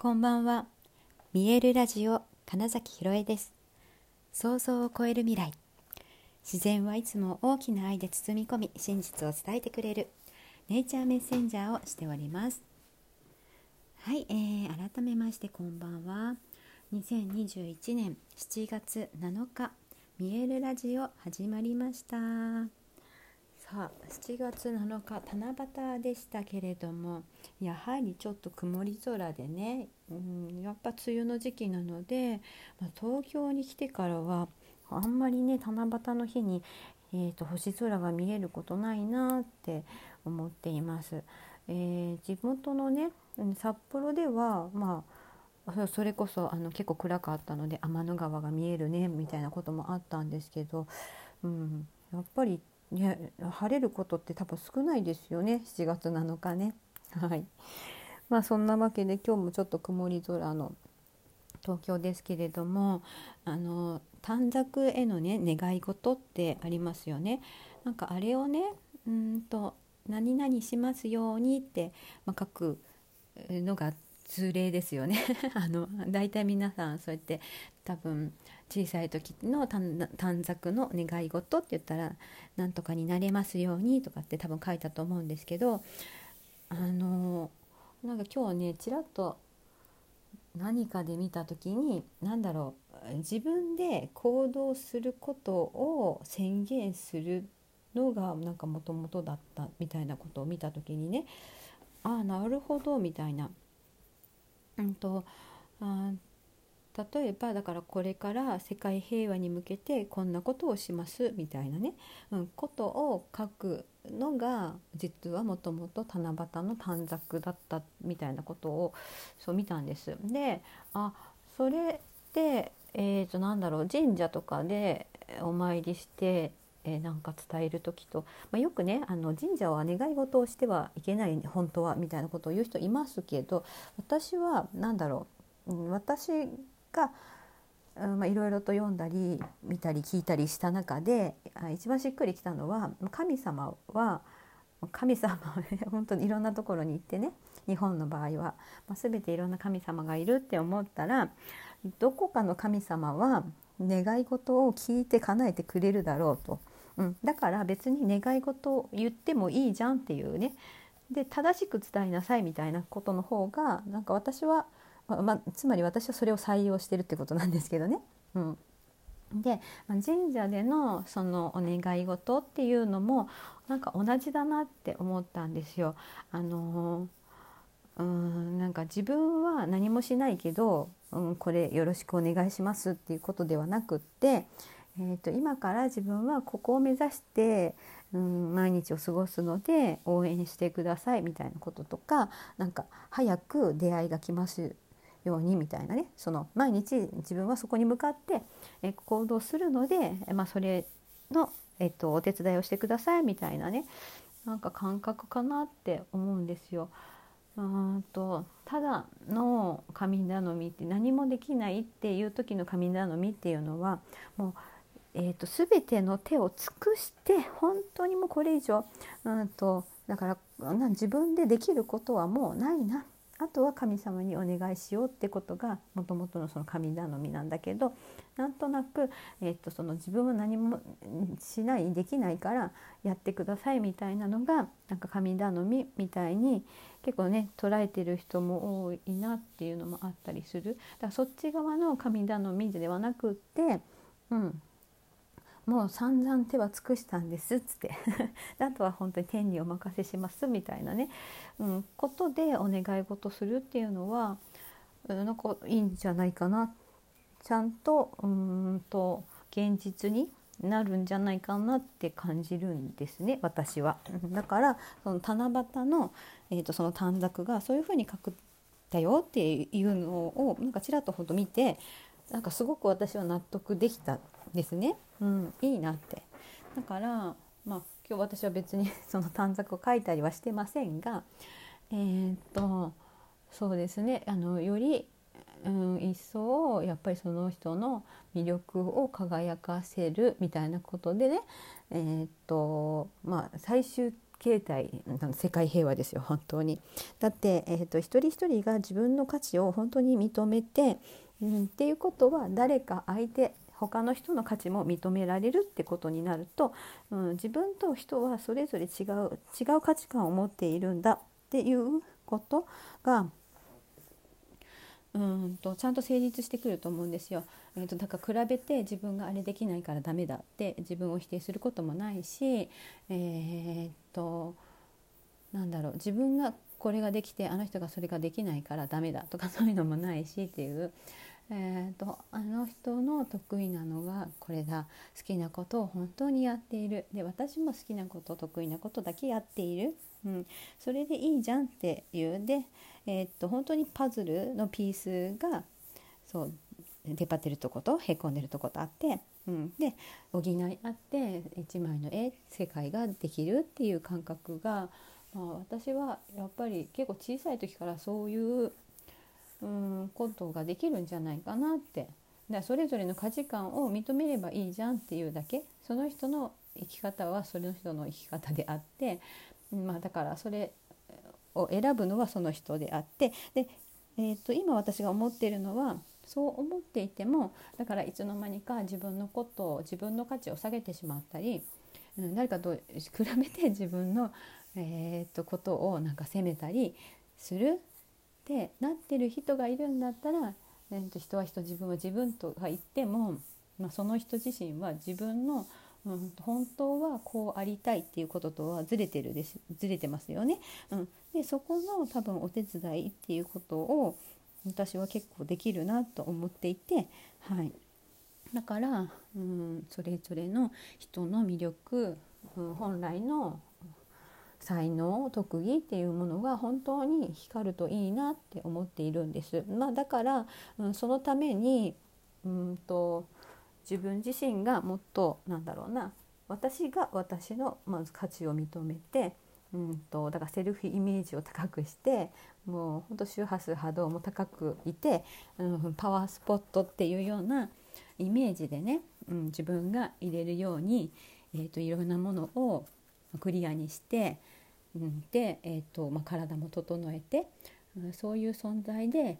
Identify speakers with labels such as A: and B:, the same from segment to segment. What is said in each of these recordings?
A: こんばんは。見えるラジオ金崎ひろえです。想像を超える未来。自然はいつも大きな愛で包み込み、真実を伝えてくれるネイチャーメッセンジャーをしております。はい、えー、改めましてこんばんは。2021年7月7日、見えるラジオ始まりました。さあ7月7日七夕でしたけれどもやはりちょっと曇り空でね、うん、やっぱ梅雨の時期なので、まあ、東京に来てからはあんまりね七夕の日に、えーと、星空が見えることないなって思っています。えー、地元のね札幌ではまあそれこそあの結構暗かったので天の川が見えるねみたいなこともあったんですけど、うん、やっぱりね、晴れることって多分少ないですよね7月7日ね。はいまあそんなわけで今日もちょっと曇り空の東京ですけれどもあの短冊へのね願い事ってありますよね。なんかあれをねうんと何々しますようにって、まあ、書くのが通例ですよね あの大体皆さんそうやって多分小さい時の短冊の願い事って言ったら「なんとかになれますように」とかって多分書いたと思うんですけどあのなんか今日ねちらっと何かで見た時に何だろう自分で行動することを宣言するのがなんかもともとだったみたいなことを見た時にねああなるほどみたいな。うんとあ例えばだからこれから世界平和に向けてこんなことをしますみたいなね、うん、ことを書くのが実はもともと七夕の短冊だったみたいなことをそう見たんです。であそれで、えー、となんだろう神社とかでお参りしてえー、なんか伝える時と、まあ、よくねあの神社は願い事をしてはいけない本当はみたいなことを言う人いますけど私は何だろう、うん、私が、いろいろと読んだり見たり聞いたりした中で一番しっくりきたのは神様は神様は、ね、本当にいろんなところに行ってね日本の場合は、まあ、全ていろんな神様がいるって思ったらどこかの神様は願い事を聞いて叶えてくれるだろうと、うん、だから別に願い事を言ってもいいじゃんっていうねで正しく伝えなさいみたいなことの方がなんか私はままつまり私はそれを採用してるってことなんですけどね。うん、で、ま神社でのそのお願い事っていうのもなんか同じだなって思ったんですよ。あのうんなんか自分は何もしないけど、うん、これよろしくお願いしますっていうことではなくって、えーと、今から自分はここを目指して、うん、毎日を過ごすので応援してくださいみたいなこととかなんか早く出会いが来ますようにみたいなねその毎日自分はそこに向かってえ行動するので、まあ、それの、えっと、お手伝いをしてくださいみたいなねなんか感覚かなって思うんですよ。うんとただの神頼みって何もできないっていう時の神頼みっていうのはもう、えーと、全ての手を尽くして本当にもうこれ以上うんとだから自分でできることはもうないな。あとは神様にお願いしようってことがもともとのその神頼みなんだけどなんとなく、えー、とその自分は何もしないできないからやってくださいみたいなのがなんか神頼みみたいに結構ね捉えてる人も多いなっていうのもあったりする。だからそっち側の神頼みではなくって、うん、もう散々手は尽くしたんですっつって。あとは本当に天にお任せしますみたいなね、うん、ことでお願い事するっていうのはなんかいいんじゃないかな。ちゃんとうんと現実になるんじゃないかなって感じるんですね私は。だからその七夕の,、えーと、その短冊がそういうふうに書くだよっていうのをなんかちらっとほど見てなんかすごく私は納得できたですね、うん、いいなって。だからまあ今日私は別に その短冊を書いたりはしてませんがえー、っとそうですね。あのより、うん、一層やっぱりその人の魅力を輝かせるみたいなことでねえー、っとまあ最終形態世界平和ですよ本当に。だって、えーと、一人一人が自分の価値を本当に認めて、うん、っていうことは誰か相手他の人の価値も認められるってことになると、うん、自分と人はそれぞれ違う違う価値観を持っているんだっていうことがうんとちゃんと成立してくると思うんですよ。えーと、だから比べて自分があれできないからダメだって自分を否定することもないし、えーと、なんだろう自分がこれができてあの人がそれができないからダメだとかそういうのもないしっていう、えーと、あの人の得意なのがこれだ。好きなことを本当にやっている。で私も好きなこと得意なことだけやっている、うん、それでいいじゃんっていう。で、えー、っと本当にパズルのピースがそう出っ張ってるとことへこんでるとことあって、うん、で補い合って一枚の絵世界ができるっていう感覚が、まあ、私はやっぱり結構小さい時からそういううんことができるんじゃないかなって。だそれぞれの価値観を認めればいいじゃんっていうだけ。その人の生き方はその人の生き方であって、まあ、だからそれを選ぶのはその人であって。で、えー、と今私が思っているのはそう思っていてもだからいつの間にか自分のことを自分の価値を下げてしまったり、うん、誰かと比べて自分の、えー、とことをなんか責めたりするってなってる人がいるんだったら、えー、と人は人自分は自分とか言っても、まあ、その人自身は自分のうん、本当はこうありたいっていうこととはずれてるですずれてますよね。うん、でそこの多分お手伝いっていうことを私は結構できるなと思っていて、はい、だから、うん、それぞれの人の魅力、うん、本来の才能特技っていうものが本当に光るといいなって思っているんです。まあ、だから、うん、そのためにうんと自分自身がもっとなんだろうな私が私のまず価値を認めてうんとだからセルフイメージを高くしてもうほんと周波数波動も高くいて、うん、パワースポットっていうようなイメージでね、うん、自分が入れるように、えーと、いろんなものをクリアにして、うん、で、えーとまあ、体も整えて、うん、そういう存在で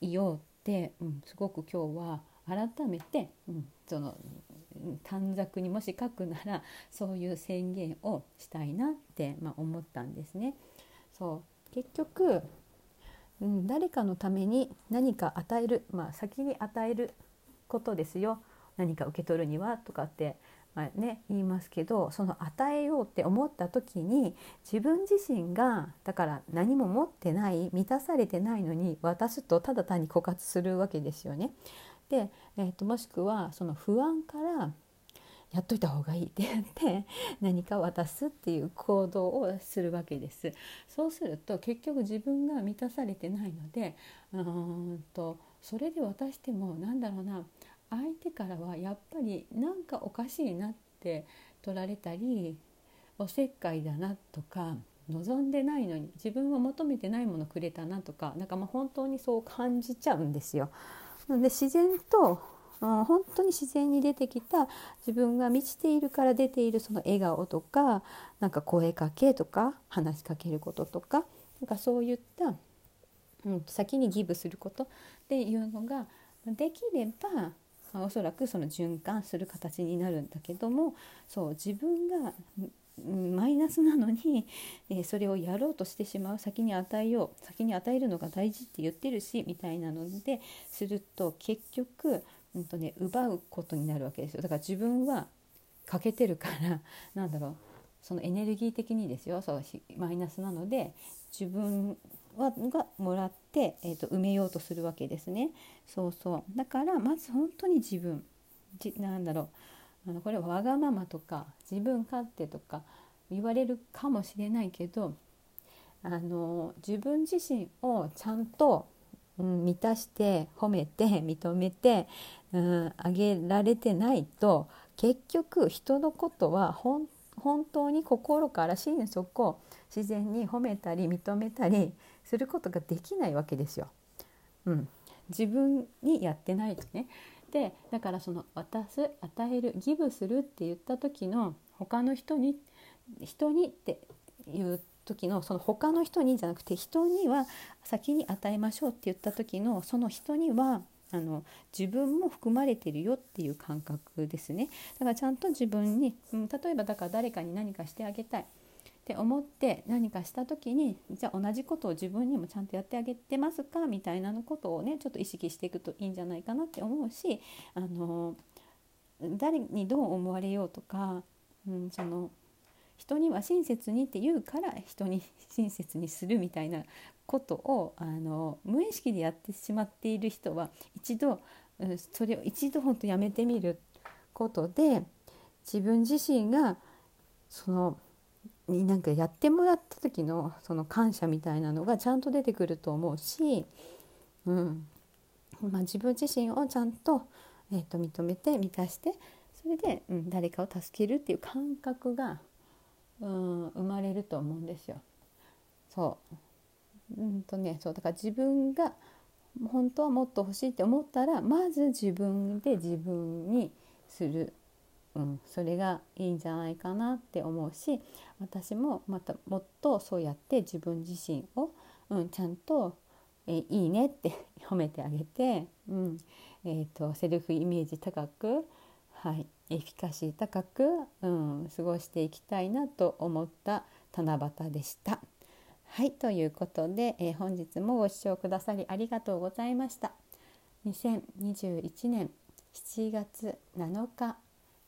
A: いようって、うん、すごく今日は改めて、うん、その短冊にもし書くならそういう宣言をしたいなって、まあ、思ったんですね。そう。結局、うん、誰かのために何か与える、まあ、先に与えることですよ。何か受け取るにはとかって、まあね、言いますけどその与えようって思った時に自分自身がだから何も持ってない満たされてないのに渡すとただ単に枯渇するわけですよね。で、えーと、もしくはその不安からやっといた方がいいって 言って何か渡すっていう行動をするわけです。そうすると結局自分が満たされてないのでうんとそれで渡してもなんだろうな相手からはやっぱりなんかおかしいなって取られたりおせっかいだなとか望んでないのに自分は求めてないものくれたなとかなんかまあ本当にそう感じちゃうんですよ。なので自然と本当に自然に出てきた自分が満ちているから出ているその笑顔とかなんか声かけとか話しかけることとかなんかそういった、うん、先にギブすることっていうのができれば、まあ、おそらくその循環する形になるんだけどもそう自分がマイナスなのに、えー、それをやろうとしてしまう先に与えよう先に与えるのが大事って言ってるしみたいなのですると結局、うんとね、奪うことになるわけですよ。だから自分は欠けてるからなんだろうそのエネルギー的にですよ。そうマイナスなので自分はがもらって、えーと埋めようとするわけですね。そうそう。だからまず本当に自分。じなんだろう。あのこれはわがままとか自分勝手とか言われるかもしれないけどあの自分自身をちゃんと、うん、満たして褒めて認めて、うん、あげられてないと結局人のことは本当に心から心底自然に褒めたり認めたりすることができないわけですよ。うん、自分にやってないとね。でだからその渡す与えるギブするって言った時の他の人に人にっていう時のその他の人にじゃなくて人には先に与えましょうって言った時のその人にはあの自分も含まれてるよっていう感覚ですね。だからちゃんと自分に、うん、例えばだから誰かに何かしてあげたい。って思って何かした時にじゃあ同じことを自分にもちゃんとやってあげてますか？みたいなことをねちょっと意識していくといいんじゃないかなって思うしあの誰にどう思われようとか、うん、その人には親切にって言うから人に親切にするみたいなことをあの無意識でやってしまっている人は一度それを一度本当やめてみることで自分自身がそのになんかやってもらった時のその感謝みたいなのがちゃんと出てくると思うし、うん。まあ、自分自身をちゃんと,、えー、と認めて満たしてそれで、うん、誰かを助けるっていう感覚が、うん、生まれると思うんですよ。そう。うんとねそうだから自分が本当はもっと欲しいって思ったらまず自分で自分にする。うん、それがいいんじゃないかなって思うし私もまたもっとそうやって自分自身を、うん、ちゃんとえいいねって 褒めてあげて、うんえーと、セルフイメージ高く、はい、エフィカシー高く、うん、過ごしていきたいなと思った七夕でした。はいということで、えー、本日もご視聴くださりありがとうございました。2021年7月7日